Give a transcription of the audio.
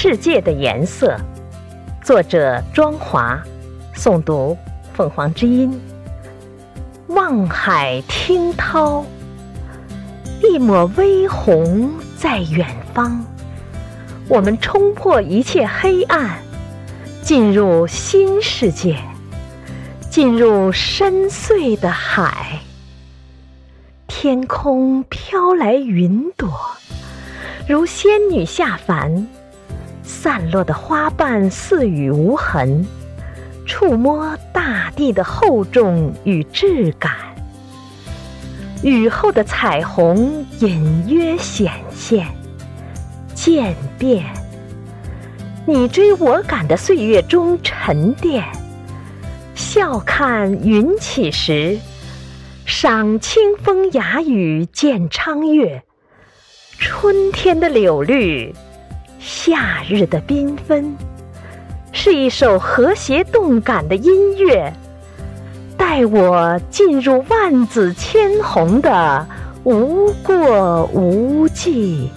世界的颜色，作者庄华，诵读凤凰之音。望海听涛，一抹微红在远方。我们冲破一切黑暗，进入新世界，进入深邃的海。天空飘来云朵，如仙女下凡。散落的花瓣似雨无痕，触摸大地的厚重与质感。雨后的彩虹隐约显现，渐变。你追我赶的岁月中沉淀，笑看云起时，赏清风雅雨见昌月。春天的柳绿。夏日的缤纷，是一首和谐动感的音乐，带我进入万紫千红的无过无际。